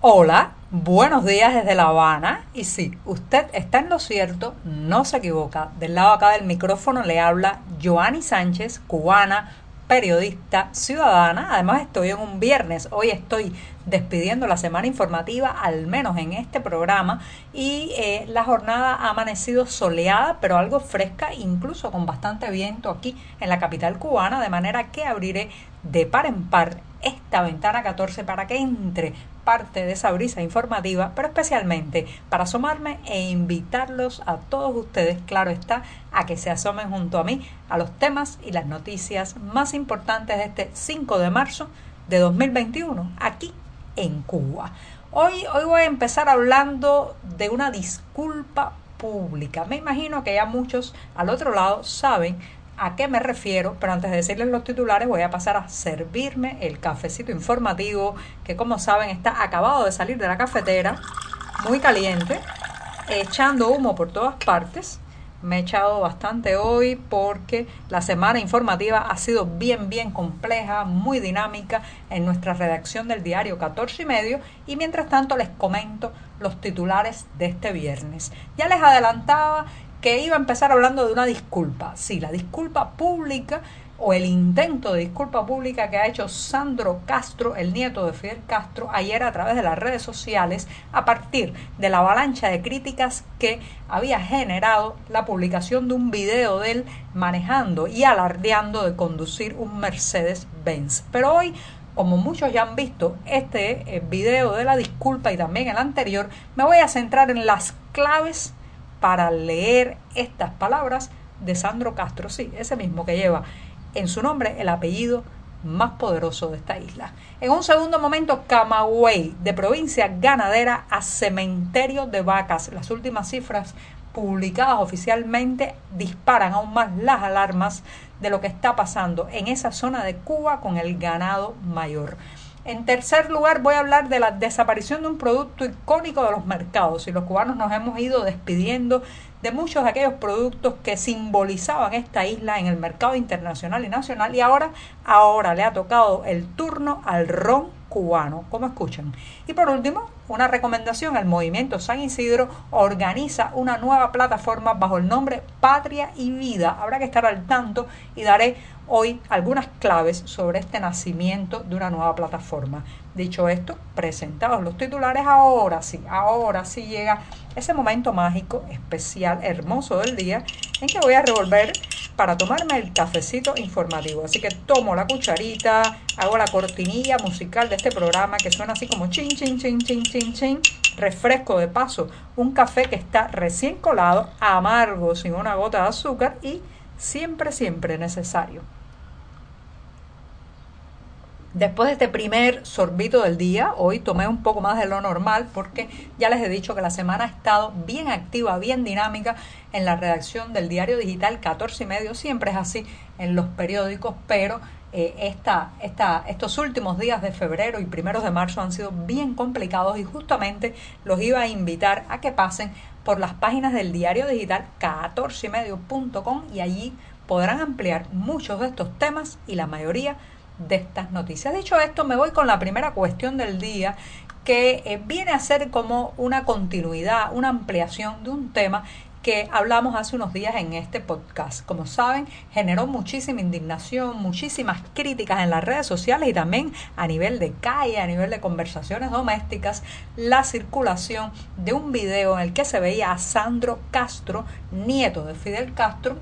Hola, buenos días desde La Habana. Y sí, usted está en lo cierto, no se equivoca. Del lado acá del micrófono le habla Joanny Sánchez, cubana, periodista, ciudadana. Además estoy en un viernes. Hoy estoy despidiendo la semana informativa, al menos en este programa. Y eh, la jornada ha amanecido soleada, pero algo fresca, incluso con bastante viento aquí en la capital cubana. De manera que abriré de par en par esta ventana 14 para que entre parte de esa brisa informativa, pero especialmente para asomarme e invitarlos a todos ustedes, claro está, a que se asomen junto a mí a los temas y las noticias más importantes de este 5 de marzo de 2021, aquí en Cuba. Hoy, hoy voy a empezar hablando de una disculpa pública. Me imagino que ya muchos al otro lado saben a qué me refiero, pero antes de decirles los titulares voy a pasar a servirme el cafecito informativo que como saben está acabado de salir de la cafetera, muy caliente, echando humo por todas partes. Me he echado bastante hoy porque la semana informativa ha sido bien, bien compleja, muy dinámica en nuestra redacción del diario 14 y medio y mientras tanto les comento los titulares de este viernes. Ya les adelantaba que iba a empezar hablando de una disculpa. Sí, la disculpa pública o el intento de disculpa pública que ha hecho Sandro Castro, el nieto de Fidel Castro, ayer a través de las redes sociales, a partir de la avalancha de críticas que había generado la publicación de un video de él manejando y alardeando de conducir un Mercedes-Benz. Pero hoy como muchos ya han visto este eh, video de la disculpa y también el anterior, me voy a centrar en las claves para leer estas palabras de Sandro Castro, sí, ese mismo que lleva en su nombre el apellido más poderoso de esta isla. En un segundo momento, Camagüey, de provincia ganadera a cementerio de vacas. Las últimas cifras publicadas oficialmente disparan aún más las alarmas de lo que está pasando en esa zona de Cuba con el ganado mayor. En tercer lugar, voy a hablar de la desaparición de un producto icónico de los mercados. Y los cubanos nos hemos ido despidiendo de muchos de aquellos productos que simbolizaban esta isla en el mercado internacional y nacional. Y ahora, ahora le ha tocado el turno al ron cubano, como escuchan. Y por último, una recomendación, el movimiento San Isidro organiza una nueva plataforma bajo el nombre Patria y Vida. Habrá que estar al tanto y daré hoy algunas claves sobre este nacimiento de una nueva plataforma. Dicho esto, presentados los titulares, ahora sí, ahora sí llega ese momento mágico, especial, hermoso del día en que voy a revolver para tomarme el cafecito informativo. Así que tomo la cucharita, hago la cortinilla musical de este programa que suena así como chin, chin, chin, chin, chin, chin. Refresco de paso un café que está recién colado, amargo, sin una gota de azúcar y siempre, siempre necesario. Después de este primer sorbito del día, hoy tomé un poco más de lo normal porque ya les he dicho que la semana ha estado bien activa, bien dinámica en la redacción del diario digital 14 y medio. Siempre es así en los periódicos, pero eh, esta, esta, estos últimos días de febrero y primeros de marzo han sido bien complicados y justamente los iba a invitar a que pasen por las páginas del diario digital 14 y medio.com y allí podrán ampliar muchos de estos temas y la mayoría de estas noticias. Dicho esto, me voy con la primera cuestión del día que eh, viene a ser como una continuidad, una ampliación de un tema que hablamos hace unos días en este podcast. Como saben, generó muchísima indignación, muchísimas críticas en las redes sociales y también a nivel de calle, a nivel de conversaciones domésticas, la circulación de un video en el que se veía a Sandro Castro, nieto de Fidel Castro,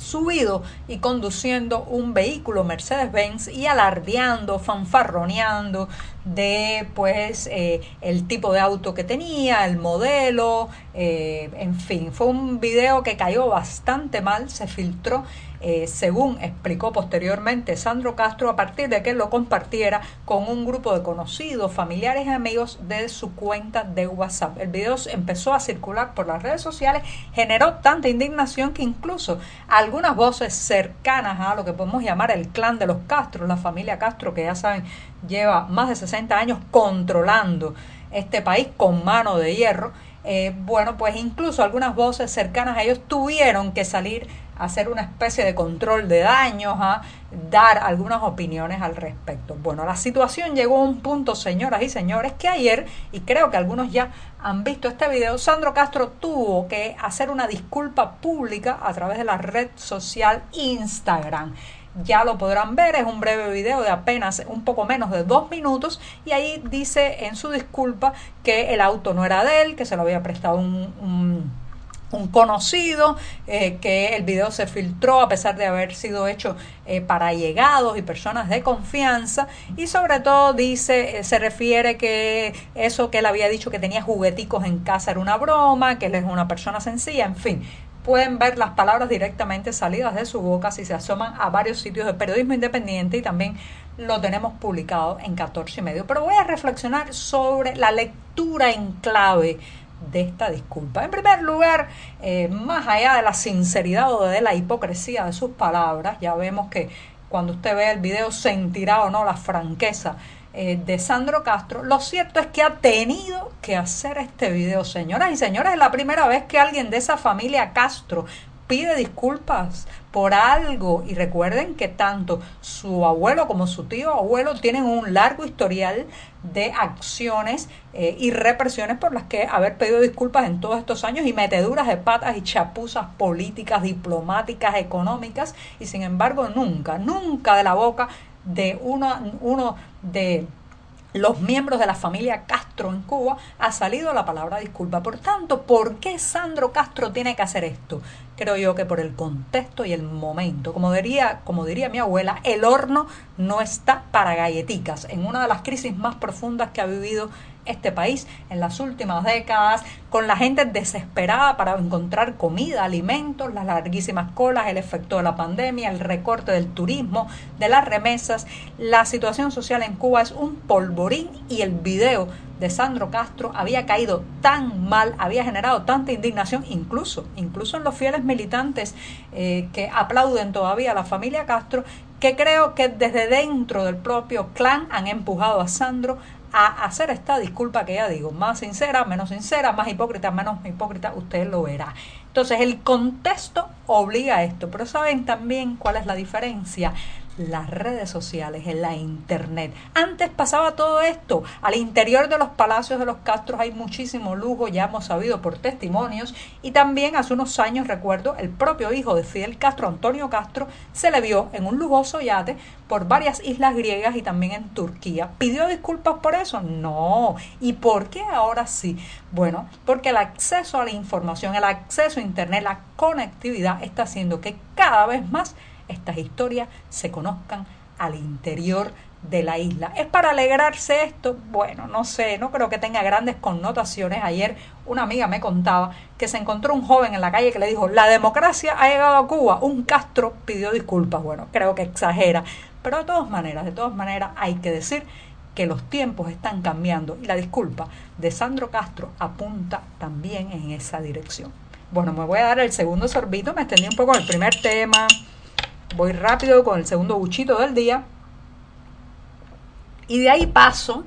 subido y conduciendo un vehículo Mercedes-Benz y alardeando, fanfarroneando de pues eh, el tipo de auto que tenía, el modelo, eh, en fin, fue un video que cayó bastante mal, se filtró eh, según explicó posteriormente Sandro Castro, a partir de que lo compartiera con un grupo de conocidos, familiares y amigos de su cuenta de WhatsApp. El video empezó a circular por las redes sociales, generó tanta indignación que incluso algunas voces cercanas a lo que podemos llamar el clan de los Castro, la familia Castro, que ya saben lleva más de 60 años controlando este país con mano de hierro, eh, bueno, pues incluso algunas voces cercanas a ellos tuvieron que salir hacer una especie de control de daños, a dar algunas opiniones al respecto. Bueno, la situación llegó a un punto, señoras y señores, que ayer, y creo que algunos ya han visto este video, Sandro Castro tuvo que hacer una disculpa pública a través de la red social Instagram ya lo podrán ver, es un breve video de apenas un poco menos de dos minutos y ahí dice en su disculpa que el auto no era de él, que se lo había prestado un, un, conocido, eh, que el video se filtró a pesar de haber sido hecho eh, para llegados y personas de confianza y sobre todo dice, eh, se refiere que eso que él había dicho que tenía jugueticos en casa era una broma, que él es una persona sencilla, en fin, pueden ver las palabras directamente salidas de su boca si se asoman a varios sitios de periodismo independiente y también lo tenemos publicado en 14 y medio. Pero voy a reflexionar sobre la lectura en clave de esta disculpa. En primer lugar, eh, más allá de la sinceridad o de la hipocresía de sus palabras, ya vemos que cuando usted ve el video sentirá o no la franqueza eh, de Sandro Castro, lo cierto es que ha tenido que hacer este video, señoras y señores, es la primera vez que alguien de esa familia Castro pide disculpas por algo. Y recuerden que tanto su abuelo como su tío abuelo tienen un largo historial de acciones eh, y represiones por las que haber pedido disculpas en todos estos años y meteduras de patas y chapuzas políticas, diplomáticas, económicas y sin embargo nunca, nunca de la boca de uno, uno de los miembros de la familia Castro en Cuba ha salido la palabra disculpa. Por tanto, ¿por qué Sandro Castro tiene que hacer esto? Creo yo que por el contexto y el momento. Como diría, como diría mi abuela, el horno no está para galleticas. En una de las crisis más profundas que ha vivido este país en las últimas décadas, con la gente desesperada para encontrar comida, alimentos, las larguísimas colas, el efecto de la pandemia, el recorte del turismo, de las remesas. La situación social en Cuba es un polvorín y el video de Sandro Castro había caído tan mal, había generado tanta indignación, incluso, incluso en los fieles militantes eh, que aplauden todavía a la familia Castro, que creo que desde dentro del propio clan han empujado a Sandro a hacer esta disculpa que ya digo, más sincera, menos sincera, más hipócrita, menos hipócrita, usted lo verá. Entonces el contexto obliga a esto, pero ¿saben también cuál es la diferencia? Las redes sociales, en la internet. Antes pasaba todo esto. Al interior de los palacios de los Castros hay muchísimo lujo, ya hemos sabido por testimonios. Y también hace unos años, recuerdo, el propio hijo de Fidel Castro, Antonio Castro, se le vio en un lujoso yate por varias islas griegas y también en Turquía. ¿Pidió disculpas por eso? No. ¿Y por qué ahora sí? Bueno, porque el acceso a la información, el acceso a Internet, la conectividad está haciendo que cada vez más estas historias se conozcan al interior de la isla. ¿Es para alegrarse esto? Bueno, no sé, no creo que tenga grandes connotaciones. Ayer una amiga me contaba que se encontró un joven en la calle que le dijo, la democracia ha llegado a Cuba, un Castro pidió disculpas. Bueno, creo que exagera, pero de todas maneras, de todas maneras hay que decir que los tiempos están cambiando y la disculpa de Sandro Castro apunta también en esa dirección. Bueno, me voy a dar el segundo sorbito, me extendí un poco el primer tema, voy rápido con el segundo buchito del día. Y de ahí paso,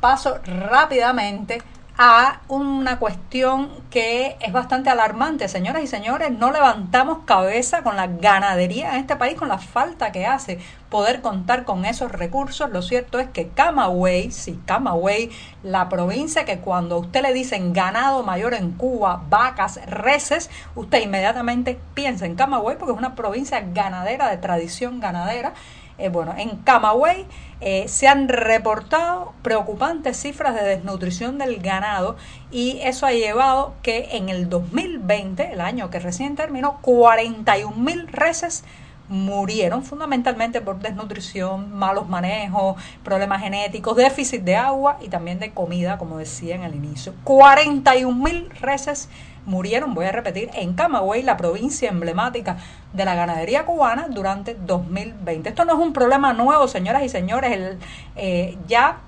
paso rápidamente a una cuestión que es bastante alarmante. Señoras y señores, no levantamos cabeza con la ganadería en este país, con la falta que hace poder contar con esos recursos. Lo cierto es que Camagüey, sí, Camagüey, la provincia que cuando usted le dicen ganado mayor en Cuba, vacas, reses, usted inmediatamente piensa en Camagüey porque es una provincia ganadera, de tradición ganadera. Eh, bueno, en Camagüey eh, se han reportado preocupantes cifras de desnutrición del ganado y eso ha llevado que en el 2020, el año que recién terminó, 41 mil reses murieron fundamentalmente por desnutrición, malos manejos, problemas genéticos, déficit de agua y también de comida, como decía en el inicio. 41 mil reses murieron, voy a repetir, en Camagüey, la provincia emblemática de la ganadería cubana durante 2020. Esto no es un problema nuevo, señoras y señores, eh, ya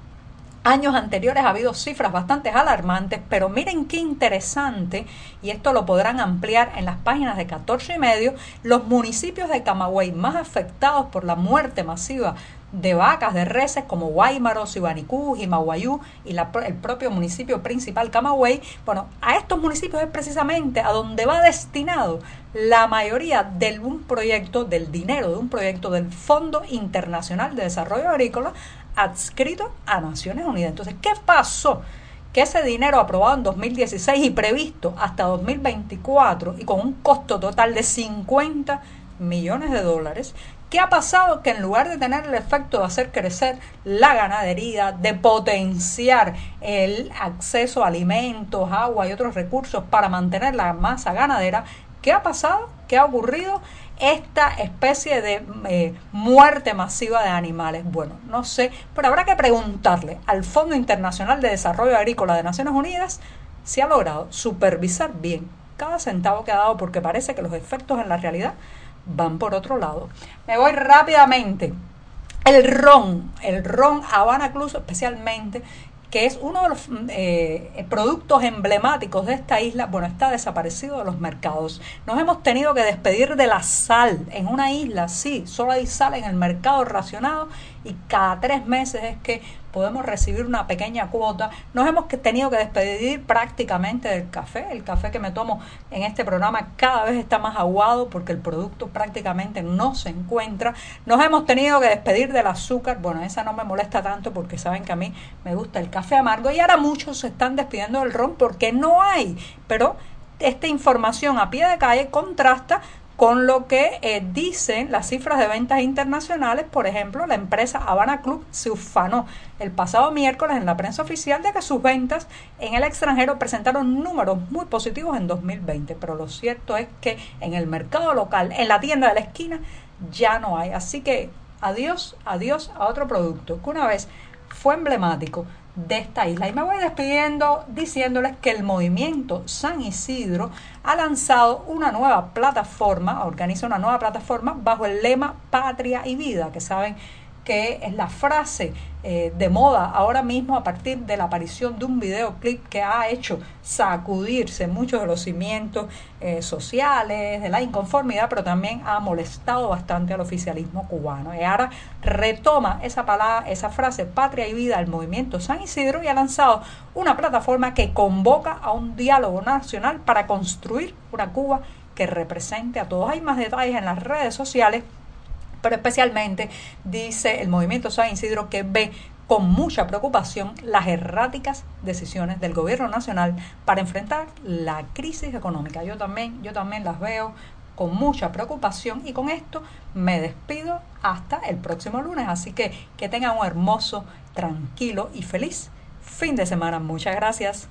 años anteriores ha habido cifras bastante alarmantes, pero miren qué interesante, y esto lo podrán ampliar en las páginas de 14 y medio, los municipios de Camagüey más afectados por la muerte masiva de vacas, de reses como Guaymaro, Sibanicú, Jimaguayú y el propio municipio principal Camagüey. Bueno, a estos municipios es precisamente a donde va destinado la mayoría de un proyecto, del dinero de un proyecto del Fondo Internacional de Desarrollo Agrícola adscrito a Naciones Unidas. Entonces, ¿qué pasó? que ese dinero aprobado en 2016 y previsto hasta 2024 y con un costo total de 50 millones de dólares, ¿qué ha pasado? Que en lugar de tener el efecto de hacer crecer la ganadería, de potenciar el acceso a alimentos, agua y otros recursos para mantener la masa ganadera, ¿qué ha pasado? ¿Qué ha ocurrido? Esta especie de eh, muerte masiva de animales? Bueno, no sé, pero habrá que preguntarle al Fondo Internacional de Desarrollo Agrícola de Naciones Unidas si ha logrado supervisar bien cada centavo que ha dado porque parece que los efectos en la realidad van por otro lado. Me voy rápidamente. El ron, el ron Habana Club especialmente, que es uno de los mm, eh, productos emblemáticos de esta isla, bueno, está desaparecido de los mercados. Nos hemos tenido que despedir de la sal en una isla, sí, solo hay sal en el mercado racionado y cada tres meses es que podemos recibir una pequeña cuota. Nos hemos tenido que despedir prácticamente del café. El café que me tomo en este programa cada vez está más aguado porque el producto prácticamente no se encuentra. Nos hemos tenido que despedir del azúcar. Bueno, esa no me molesta tanto porque saben que a mí me gusta el café amargo y ahora muchos se están despidiendo del ron porque no hay. Pero esta información a pie de calle contrasta con lo que eh, dicen las cifras de ventas internacionales. Por ejemplo, la empresa Habana Club se ufanó el pasado miércoles en la prensa oficial de que sus ventas en el extranjero presentaron números muy positivos en 2020, pero lo cierto es que en el mercado local, en la tienda de la esquina, ya no hay. Así que adiós, adiós a otro producto que una vez fue emblemático de esta isla. Y me voy despidiendo diciéndoles que el movimiento San Isidro ha lanzado una nueva plataforma, organiza una nueva plataforma bajo el lema Patria y Vida, que saben que es la frase eh, de moda ahora mismo a partir de la aparición de un videoclip que ha hecho sacudirse muchos de los cimientos eh, sociales, de la inconformidad, pero también ha molestado bastante al oficialismo cubano. Y ahora retoma esa palabra, esa frase patria y vida al movimiento San Isidro y ha lanzado una plataforma que convoca a un diálogo nacional para construir una Cuba que represente a todos. Hay más detalles en las redes sociales pero especialmente dice el movimiento San Isidro que ve con mucha preocupación las erráticas decisiones del gobierno nacional para enfrentar la crisis económica. Yo también, yo también las veo con mucha preocupación y con esto me despido hasta el próximo lunes. Así que que tengan un hermoso, tranquilo y feliz fin de semana. Muchas gracias.